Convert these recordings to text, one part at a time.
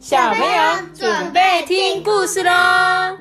小朋友准备听故事喽！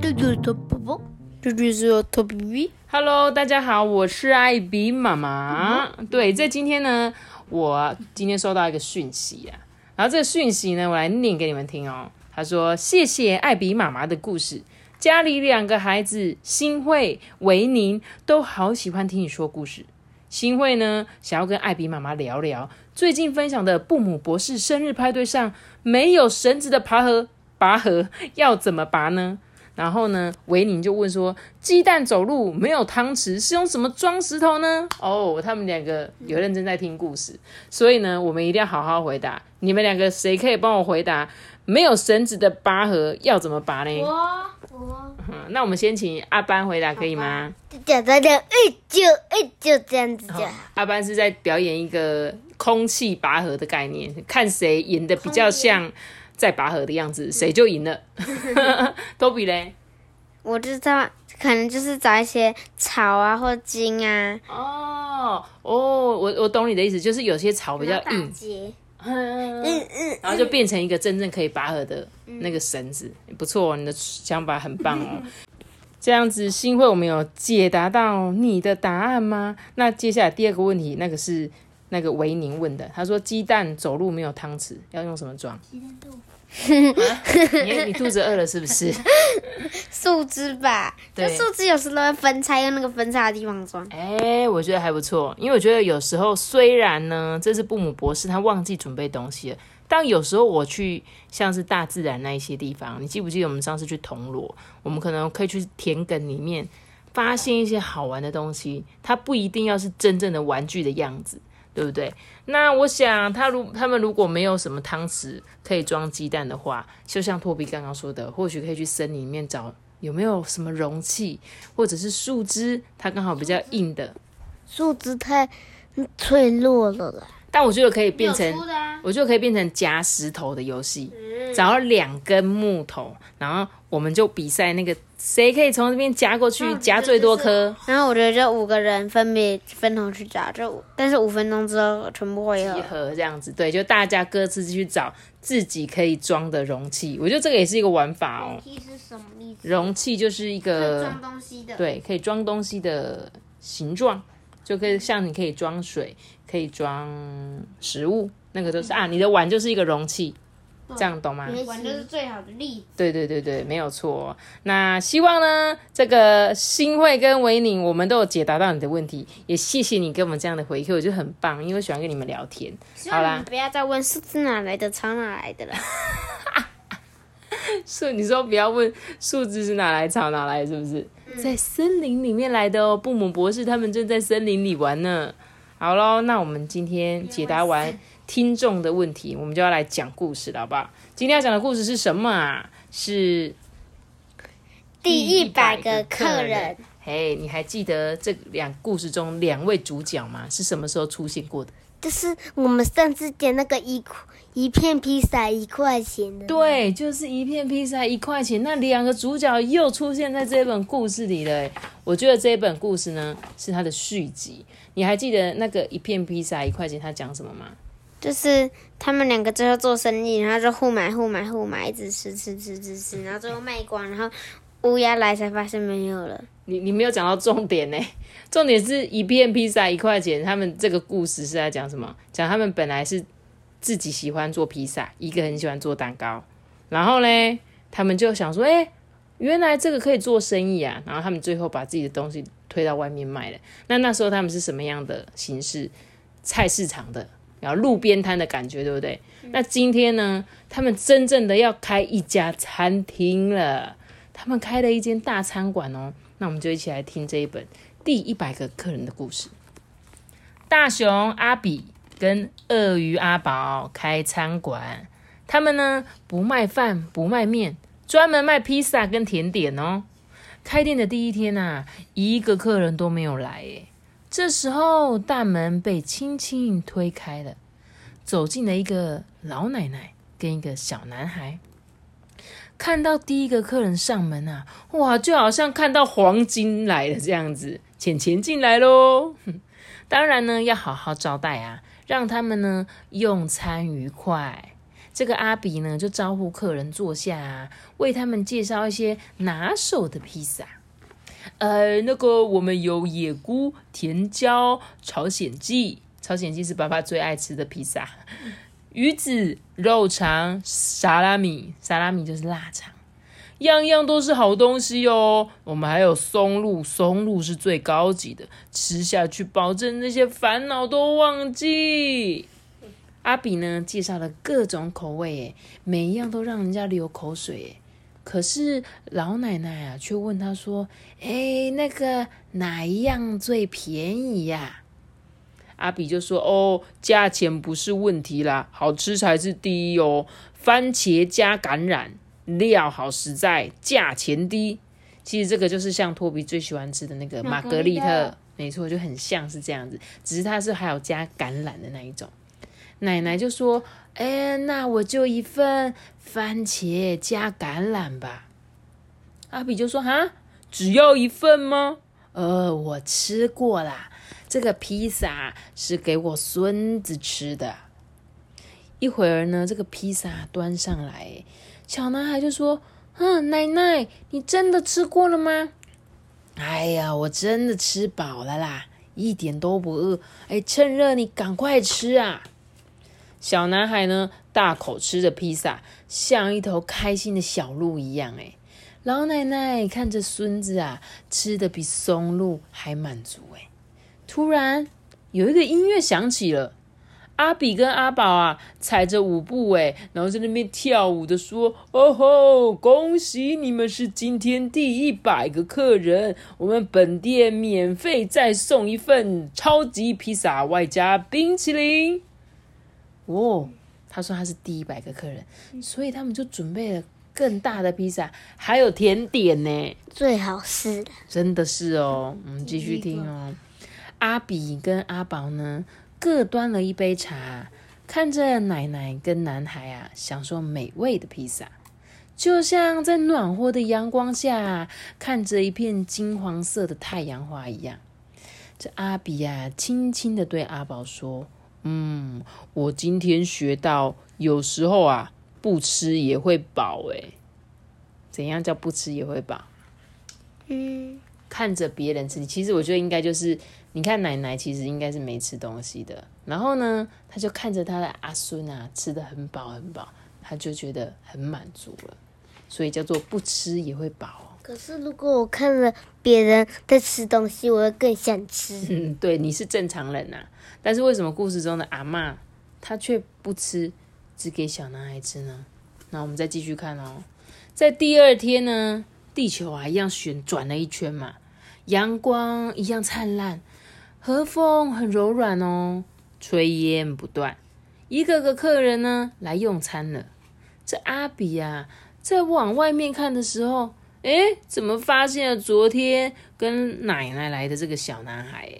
这就是头宝宝，嘟嘟是头 BB。Hello，大家好，我是艾比妈妈。对，在今天呢，我今天收到一个讯息啊，然后这个讯息呢，我来念给你们听哦。他说：“谢谢艾比妈妈的故事，家里两个孩子新慧、维宁都好喜欢听你说故事。新慧呢，想要跟艾比妈妈聊聊最近分享的布姆博士生日派对上没有绳子的拔河，拔河要怎么拔呢？”然后呢，维尼就问说：“鸡蛋走路没有汤匙，是用什么装石头呢？”哦，他们两个有认真在听故事，所以呢，我们一定要好好回答。你们两个谁可以帮我回答？没有绳子的拔河要怎么拔呢？那我们先请阿班回答，可以吗？讲讲讲，一就就这样子讲。阿班是在表演一个空气拔河的概念，看谁演的比较像在拔河的样子，谁就赢了。多比嘞？我知道，可能就是找一些草啊或茎啊，哦哦，我我懂你的意思，就是有些草比较硬，嗯，嗯嗯，然后就变成一个真正可以拔河的那个绳子，不错，你的想法很棒哦。这样子，新会我们有解答到你的答案吗？那接下来第二个问题，那个是那个维宁问的，他说鸡蛋走路没有汤匙，要用什么装？你你肚子饿了是不是？树枝吧，就对树枝有时候会分叉，用那个分叉的地方装。哎、我觉得还不错，因为我觉得有时候虽然呢，这是布姆博士他忘记准备东西了，但有时候我去像是大自然那一些地方，你记不记得我们上次去铜锣，我们可能可以去田埂里面发现一些好玩的东西，它不一定要是真正的玩具的样子。对不对？那我想，他如他们如果没有什么汤匙可以装鸡蛋的话，就像托比刚刚说的，或许可以去森林里面找有没有什么容器，或者是树枝，它刚好比较硬的，树枝太脆弱了啦。但我觉得可以变成，啊，我觉得可以变成夹石头的游戏，找两根木头，然后我们就比赛那个谁可以从这边夹过去，夹最多颗。然后我觉得这五个人分别分头去找，这五但是五分钟之后全部会集合。合这样子，对，就大家各自去找自己可以装的容器。我觉得这个也是一个玩法哦。是什么意思？容器就是一个装东西的。对，可以装东西的形状，就可以像你可以装水，可以装食物，那个都是啊，你的碗就是一个容器，这样懂吗？玩就是最好的例子。对对对对，没有错。那希望呢，这个新会跟维宁，我们都有解答到你的问题，也谢谢你给我们这样的回馈，我觉得很棒，因为我喜欢跟你们聊天。好啦，不要再问数字哪来的，草哪来的了。是你说不要问树枝是哪来草哪来，是不是？在森林里面来的哦。布姆博士他们正在森林里玩呢。好喽，那我们今天解答完听众的问题，我们就要来讲故事了，好不好？今天要讲的故事是什么啊？是第一百个客人，。嘿，你还记得这两故事中两位主角吗？是什么时候出现过的？就是我们上次点那个一一片披萨一块钱的。对，就是一片披萨一块钱。那两个主角又出现在这本故事里了欸。我觉得这本故事呢是它的续集。你还记得那个一片披萨一块钱，它讲什么吗？就是他们两个最后做生意，然后就互买互买互买，一直吃吃吃吃吃，然后最后卖光，然后乌鸦来才发现没有了。你你没有讲到重点呢，重点是一片披萨一块钱。他们这个故事是在讲什么？讲他们本来是自己喜欢做披萨，一个很喜欢做蛋糕，然后呢，他们就想说，哎、原来这个可以做生意啊。然后他们最后把自己的东西推到外面卖了。那那时候他们是什么样的形式？菜市场的，然后路边摊的感觉，对不对？那今天呢，他们真正的要开一家餐厅了。他们开了一间大餐馆哦。那我们就一起来听这一本第一百个客人的故事。大熊阿比跟鳄鱼阿宝开餐馆，他们呢不卖饭不卖面，专门卖披萨跟甜点哦。开店的第一天啊，一个客人都没有来诶。这时候大门被轻轻推开了，走进了一个老奶奶跟一个小男孩。看到第一个客人上门啊，哇，就好像看到黄金来了这样子，钱钱进来喽。哼 当然呢，要好好招待啊，让他们呢用餐愉快。这个阿比呢就招呼客人坐下，为他们介绍一些拿手的披萨。呃，那个我们有野菇、甜椒、朝鲜蓟，朝鲜蓟是爸爸最爱吃的披萨。鱼子、肉肠、沙拉米，沙拉米就是腊肠，样样都是好东西哦。我们还有松露，松露是最高级的，吃下去保证那些烦恼都忘记。阿比呢介绍了各种口味，诶，每一样都让人家流口水，诶。可是老奶奶啊，却问他说：“哎，那个哪一样最便宜呀？”阿比就说：“哦，价钱不是问题啦，好吃才是第一哦。番茄加橄榄，料好实在，价钱低。其实这个就是像托比最喜欢吃的那个玛格丽特，没错，就很像是这样子，只是它是还有加橄榄的那一种。”奶奶就说：“哎，那我就一份番茄加橄榄吧。”阿比就说：“哈，只要一份吗？呃，我吃过啦。”这个披萨是给我孙子吃的。一会儿呢，这个披萨端上来，小男孩就说：“嗯，奶奶，你真的吃过了吗？”“哎呀，我真的吃饱了啦，一点都不饿。”“哎，趁热你赶快吃啊！”小男孩呢，大口吃着披萨，像一头开心的小鹿一样。哎，老奶奶看着孙子啊，吃的比松露还满足。哎。突然有一个音乐响起了，阿比跟阿宝啊踩着舞步哎，然后在那边跳舞的说：“哦吼，恭喜你们是今天第一百个客人，我们本店免费再送一份超级披萨外加冰淇淋。”哦，他说他是第一百个客人，所以他们就准备了更大的披萨，还有甜点呢，最好吃的，真的是哦。我们继续听哦。阿比跟阿宝呢，各端了一杯茶，看着奶奶跟男孩啊，享受美味的披萨，就像在暖和的阳光下，看着一片金黄色的太阳花一样。这阿比呀，轻轻的对阿宝说：“嗯，我今天学到，有时候啊，不吃也会饱。诶，怎样叫不吃也会饱？嗯，看着别人吃，其实我觉得应该就是。”你看奶奶其实应该是没吃东西的，然后呢，他就看着他的阿孙啊吃的很饱很饱，他就觉得很满足了，所以叫做不吃也会饱。可是如果我看了别人在吃东西，我会更想吃。嗯，对，你是正常人呐，但是为什么故事中的阿妈她却不吃，只给小男孩吃呢？那我们再继续看哦，在第二天呢，地球啊一样旋转了一圈嘛，阳光一样灿烂。和风很柔软哦，炊烟不断。一个个客人呢来用餐了。这阿比啊，在往外面看的时候，哎，怎么发现了昨天跟奶奶来的这个小男孩？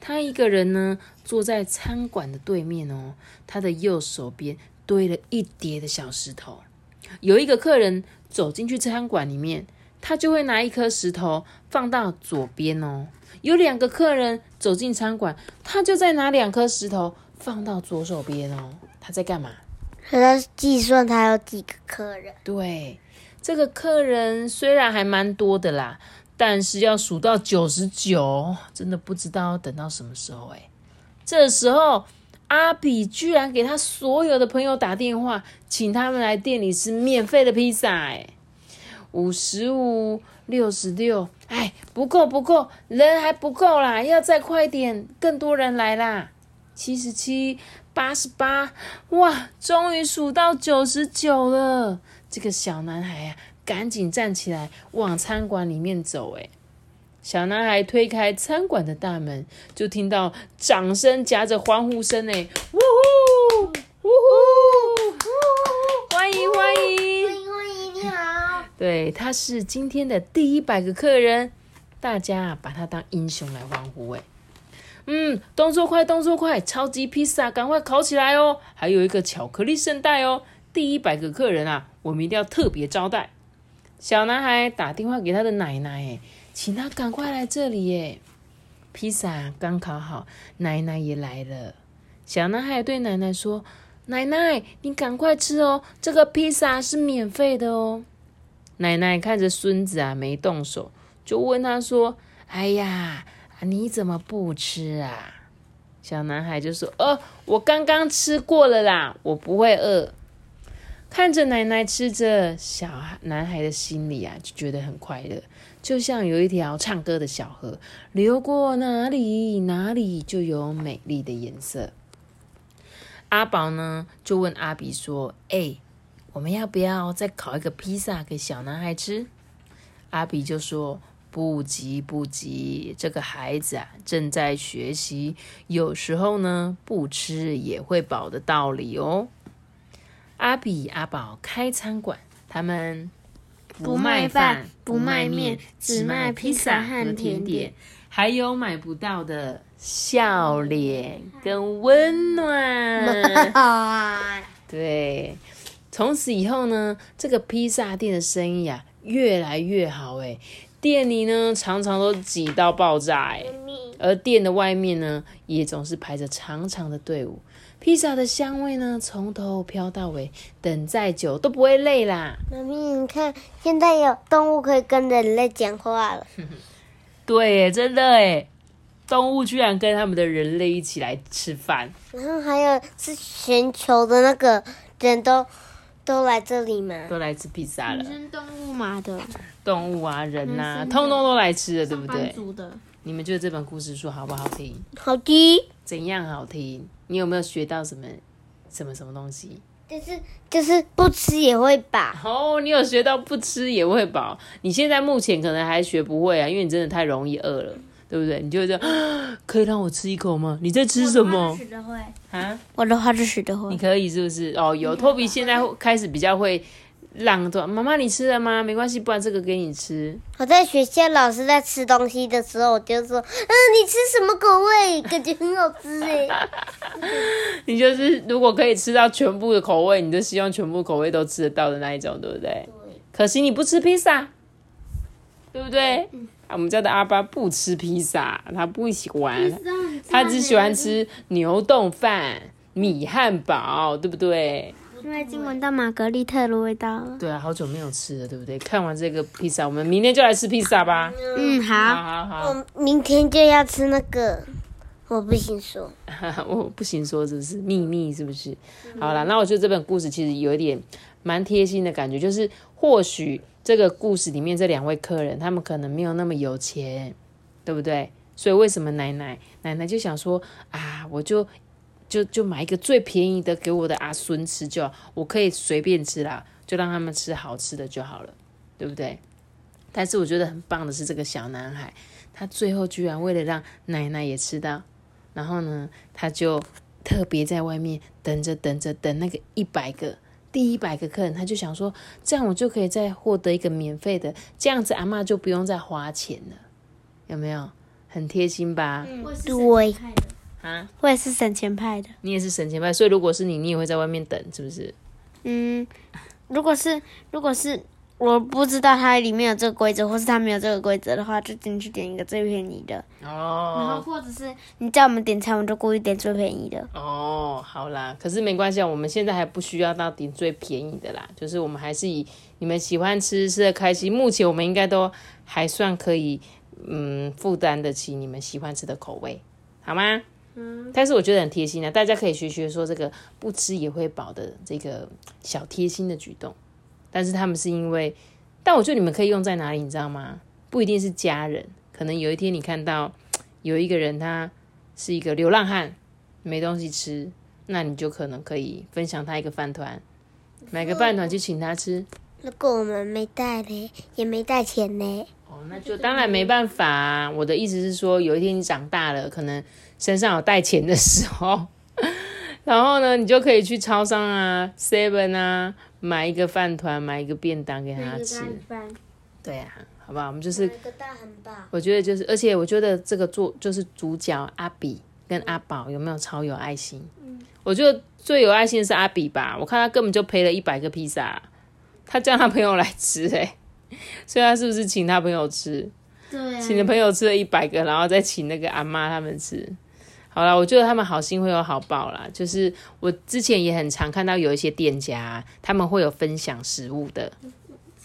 他一个人呢坐在餐馆的对面哦，他的右手边堆了一叠的小石头。有一个客人走进去餐馆里面，他就会拿一颗石头放到左边哦。有两个客人走进餐馆，他就在拿两颗石头放到左手边哦。他在干嘛？他在计算他有几个客人。对，这个客人虽然还蛮多的啦，但是要数到九十九，真的不知道要等到什么时候哎。这时候，阿比居然给他所有的朋友打电话，请他们来店里吃免费的披萨哎。五十五。六十六，哎，不够不够，人还不够啦，要再快点，更多人来啦。七十七，八十八，哇，终于数到九十九了。这个小男孩呀，赶紧站起来往餐馆里面走。哎，小男孩推开餐馆的大门，就听到掌声夹着欢呼声。哎，呜呼，呜呼，欢迎欢迎欢迎欢迎，你好。对，他是今天的第一百个客人，大家把他当英雄来欢呼哎。嗯，动作快，动作快，超级披萨，赶快烤起来哦！还有一个巧克力圣代哦。第一百个客人啊，我们一定要特别招待。小男孩打电话给他的奶奶，请他赶快来这里耶。披萨刚烤好，奶奶也来了。小男孩对奶奶说：“奶奶，你赶快吃哦，这个披萨是免费的哦。”奶奶看着孙子啊没动手，就问他说：“哎呀，你怎么不吃啊？”小男孩就说：“呃，我刚刚吃过了啦，我不会饿。”看着奶奶吃着，小男孩的心里啊就觉得很快乐，就像有一条唱歌的小河，流过哪里哪里就有美丽的颜色。阿宝呢就问阿比说：“哎，我们要不要再烤一个披萨给小男孩吃？”阿比就说：“不急不急，这个孩子啊正在学习，有时候呢不吃也会饱的道理哦。”阿比阿宝开餐馆，他们不卖饭，不卖面，只卖披萨和甜点，还有买不到的笑脸跟温暖。对，从此以后呢，这个披萨店的生意啊越来越好哎，店里呢常常都挤到爆炸哎，而店的外面呢也总是排着长长的队伍。披萨的香味呢，从头飘到尾，等再久都不会累啦。妈咪，你看，现在有动物可以跟人类讲话了。对，真的哎，动物居然跟他们的人类一起来吃饭。然后还有是全球的那个人都都来这里吗？都来吃披萨了。动物嘛的。动物啊，人呐，通通都来吃了，对不对？的。你们觉得这本故事书好不好听？好听。怎样好听？你有没有学到什么什么什么东西？就是就是不吃也会饱哦。你有学到不吃也会饱？你现在目前可能还学不会啊，因为你真的太容易饿了，对不对？你就这样，可以让我吃一口吗？你在吃什么？学的会啊，我的话就学的会。你可以是不是？哦，有托比现在开始比较会。让着妈妈，你吃了吗？没关系，不然这个给你吃。我在学校，老师在吃东西的时候，我就说：“嗯，你吃什么口味？感觉很好吃哎。”你就是如果可以吃到全部的口味，你就希望全部口味都吃得到的那一种，对不对？对。可惜你不吃披萨，对不对？嗯。我们家的阿巴不吃披萨，他不喜欢，他只喜欢吃牛冻饭、米汉堡，对不对？因为已经闻到玛格丽特的味道了。对啊，好久没有吃了，对不对？看完这个披萨，我们明天就来吃披萨吧。嗯，好，好，好，好。我明天就要吃那个，我不行说。我不行说，是不是秘密？是不是？好了，那我觉得这本故事其实有一点蛮贴心的感觉，就是或许这个故事里面这两位客人，他们可能没有那么有钱，对不对？所以为什么奶奶奶奶就想说啊，我就。就就买一个最便宜的给我的阿孙吃就好，我可以随便吃啦，就让他们吃好吃的就好了，对不对？但是我觉得很棒的是这个小男孩，他最后居然为了让奶奶也吃到，然后呢，他就特别在外面等着等着等那个一百个第一百个客人，他就想说，这样我就可以再获得一个免费的，这样子阿妈就不用再花钱了，有没有？很贴心吧？对。啊，我也是省钱派的。你也是省钱派，所以如果是你，你也会在外面等，是不是？嗯，如果是如果是我不知道它里面有这个规则，或是它没有这个规则的话，就进去点一个最便宜的。哦。然后或者是你叫我们点餐，我们就故意点最便宜的。哦，好啦，可是没关系啊，我们现在还不需要到点最便宜的啦，就是我们还是以你们喜欢吃吃的开心。目前我们应该都还算可以，嗯，负担得起你们喜欢吃的口味，好吗？但是我觉得很贴心啊，大家可以学学说这个不吃也会饱的这个小贴心的举动。但是他们是因为，但我觉得你们可以用在哪里，你知道吗？不一定是家人，可能有一天你看到有一个人他是一个流浪汉，没东西吃，那你就可能可以分享他一个饭团，买个饭团去请他吃。如果我们没带嘞，也没带钱呢？哦，那就当然没办法。我的意思是说，有一天你长大了，可能。身上有带钱的时候，然后呢，你就可以去超商啊、Seven 啊，买一个饭团，买一个便当给他吃。对啊，好不好？我们就是。我觉得就是，而且我觉得这个做就是主角阿比跟阿宝有没有超有爱心？嗯，我觉得最有爱心的是阿比吧。我看他根本就赔了一百个披萨，他叫他朋友来吃，哎，所以他是不是请他朋友吃？对，请的朋友吃了一百个，然后再请那个阿妈他们吃。好啦，我觉得他们好心会有好报啦。就是我之前也很常看到有一些店家，他们会有分享食物的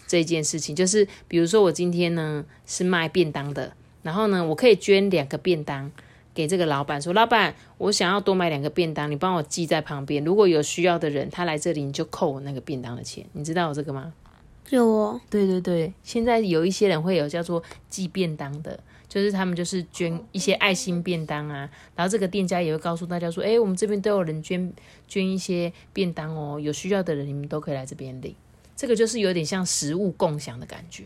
这件事情。就是比如说我今天呢是卖便当的，然后呢我可以捐两个便当给这个老板，说老板，我想要多买两个便当，你帮我记在旁边。如果有需要的人他来这里，你就扣我那个便当的钱。你知道有这个吗？有哦，对对对，现在有一些人会有叫做寄便当的，就是他们就是捐一些爱心便当啊，然后这个店家也会告诉大家说，哎，我们这边都有人捐捐一些便当哦，有需要的人你们都可以来这边领，这个就是有点像食物共享的感觉，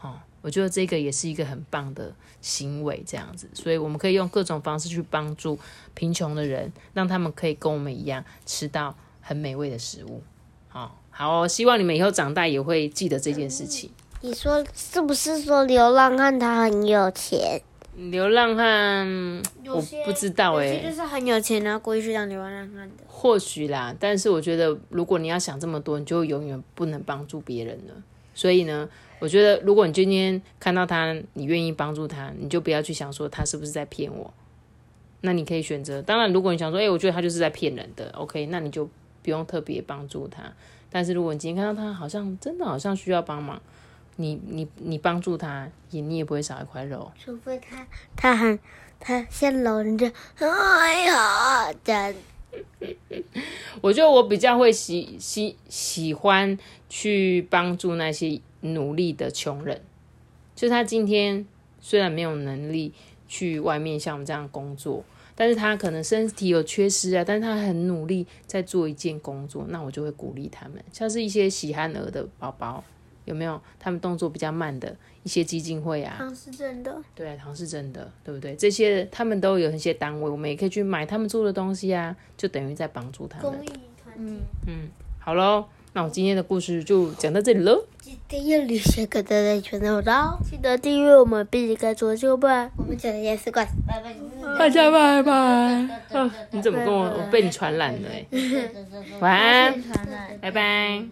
哦，我觉得这个也是一个很棒的行为，这样子，所以我们可以用各种方式去帮助贫穷的人，让他们可以跟我们一样吃到很美味的食物，好。好，希望你们以后长大也会记得这件事情。你说是不是说流浪汉他很有钱？流浪汉我不知道哎，就是很有钱然后故意去当流浪汉的。或许啦，但是我觉得如果你要想这么多，你就永远不能帮助别人了。所以呢，我觉得如果你今天看到他，你愿意帮助他，你就不要去想说他是不是在骗我。那你可以选择。当然，如果你想说，哎，我觉得他就是在骗人的，OK，那你就不用特别帮助他。但是如果你今天看到他好像真的好像需要帮忙，你你你帮助他，也你也不会少一块肉。除非他他很他先搂你就哎呀的。我觉得我比较会喜喜喜欢去帮助那些努力的穷人，就他今天虽然没有能力去外面像我们这样工作。但是他可能身体有缺失啊，但是他很努力在做一件工作，那我就会鼓励他们。像是一些喜憨儿的宝宝，有没有？他们动作比较慢的一些基金会啊，唐是真的，对，唐是真的，对不对？这些他们都有一些单位，我们也可以去买他们做的东西啊，就等于在帮助他们。公益团体，嗯，好喽。那我今天的故事就讲到这里喽。记得要留下个大大圈的哦，记得订阅我们，并且开左就拜。我们讲的也是怪，拜拜。大家拜拜。你怎么跟我？我被你传染了哎。晚安，拜拜。